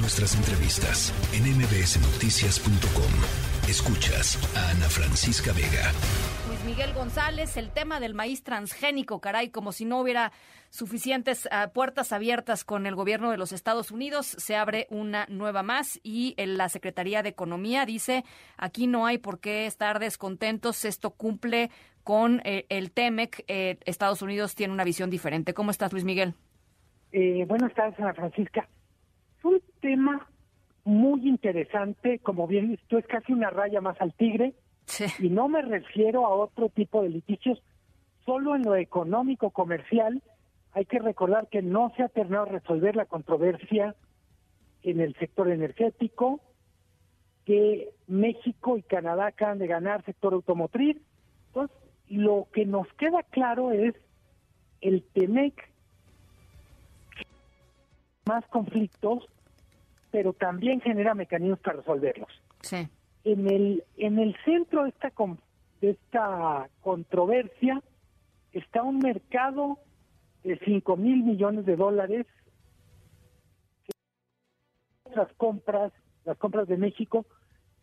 Nuestras entrevistas en mbsnoticias.com. Escuchas a Ana Francisca Vega. Luis Miguel González, el tema del maíz transgénico, caray, como si no hubiera suficientes ah, puertas abiertas con el gobierno de los Estados Unidos, se abre una nueva más y la Secretaría de Economía dice, aquí no hay por qué estar descontentos, esto cumple con eh, el TEMEC, eh, Estados Unidos tiene una visión diferente. ¿Cómo estás, Luis Miguel? Eh, buenas tardes, Ana Francisca. Un tema muy interesante, como bien esto es casi una raya más al tigre, y no me refiero a otro tipo de litigios, solo en lo económico comercial hay que recordar que no se ha terminado de resolver la controversia en el sector energético, que México y Canadá acaban de ganar sector automotriz. Entonces, lo que nos queda claro es el TEMEC más conflictos, pero también genera mecanismos para resolverlos. Sí. En el en el centro de esta de esta controversia está un mercado de 5 mil millones de dólares las compras las compras de México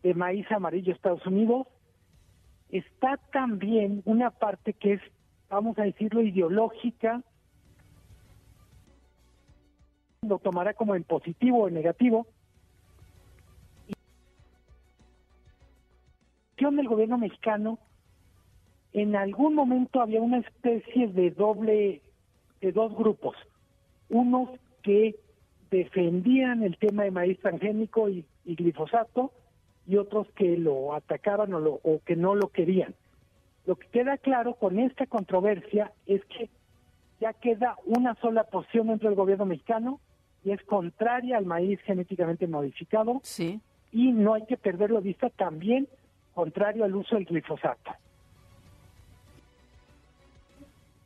de maíz amarillo a Estados Unidos está también una parte que es vamos a decirlo ideológica lo tomará como en positivo o en negativo. Del gobierno mexicano, en algún momento había una especie de doble, de dos grupos. Unos que defendían el tema de maíz transgénico y, glifosato y otros que lo atacaban o, lo, o que no lo querían. Lo que queda claro con esta controversia es que ya queda una sola posición dentro del gobierno mexicano y es contraria al maíz genéticamente modificado. Sí. Y no hay que perderlo de vista también contrario al uso del glifosato.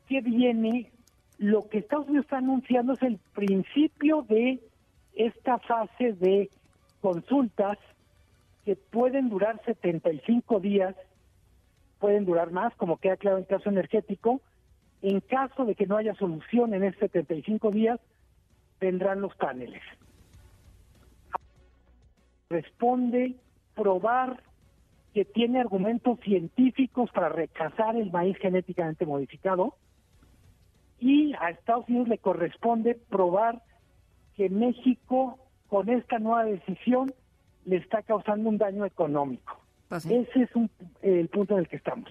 ¿Qué viene? Lo que Estados Unidos está anunciando es el principio de esta fase de consultas que pueden durar 75 días, pueden durar más, como queda claro en el caso energético. En caso de que no haya solución en esos 75 días, vendrán los paneles. Responde probar que tiene argumentos científicos para rechazar el maíz genéticamente modificado y a Estados Unidos le corresponde probar que México con esta nueva decisión le está causando un daño económico. Pues Ese es el punto en el que estamos.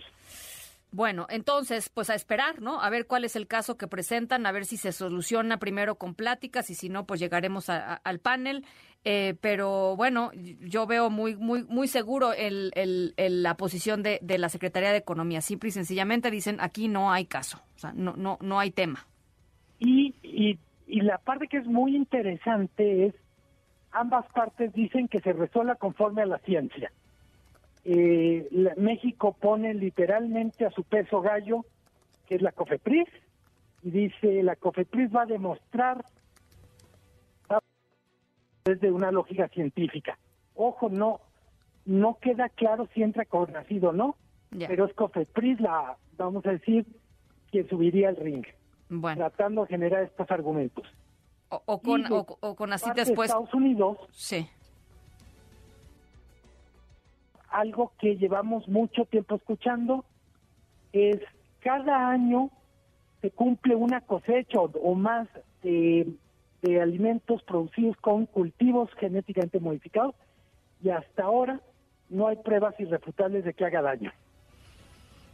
Bueno, entonces, pues a esperar, ¿no? A ver cuál es el caso que presentan, a ver si se soluciona primero con pláticas y si no, pues llegaremos al panel. Eh, pero bueno, yo veo muy, muy, muy seguro el, la posición de, la Secretaría de Economía. Simple y sencillamente dicen aquí no hay caso, o sea, no, no, no hay tema. Y, y, y la parte que es muy interesante es ambas partes dicen que se resuelva conforme a la ciencia eh, México pone literalmente a su peso gallo, que es la COFEPRIS, y dice, la COFEPRIS va a demostrar desde una lógica científica. Ojo, no no queda claro si entra con nacido o no, pero es COFEPRIS la, vamos a decir, quien subiría al ring, tratando de generar estos argumentos. O, con, o, con así después. Estados Unidos, sí algo que llevamos mucho tiempo escuchando, es cada año se cumple una cosecha o, más de, alimentos producidos con cultivos genéticamente modificados y hasta ahora no hay pruebas irrefutables de que haga daño.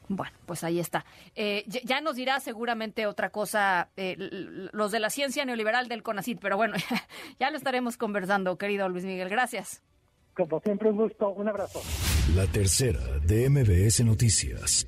Bueno, pues ahí está. Eh, ya nos dirá seguramente otra cosa eh, los de la ciencia neoliberal del CONACID, pero bueno, ya lo estaremos conversando, querido Luis Miguel. Gracias. Como siempre, un gusto. Un abrazo. La tercera de MBS Noticias.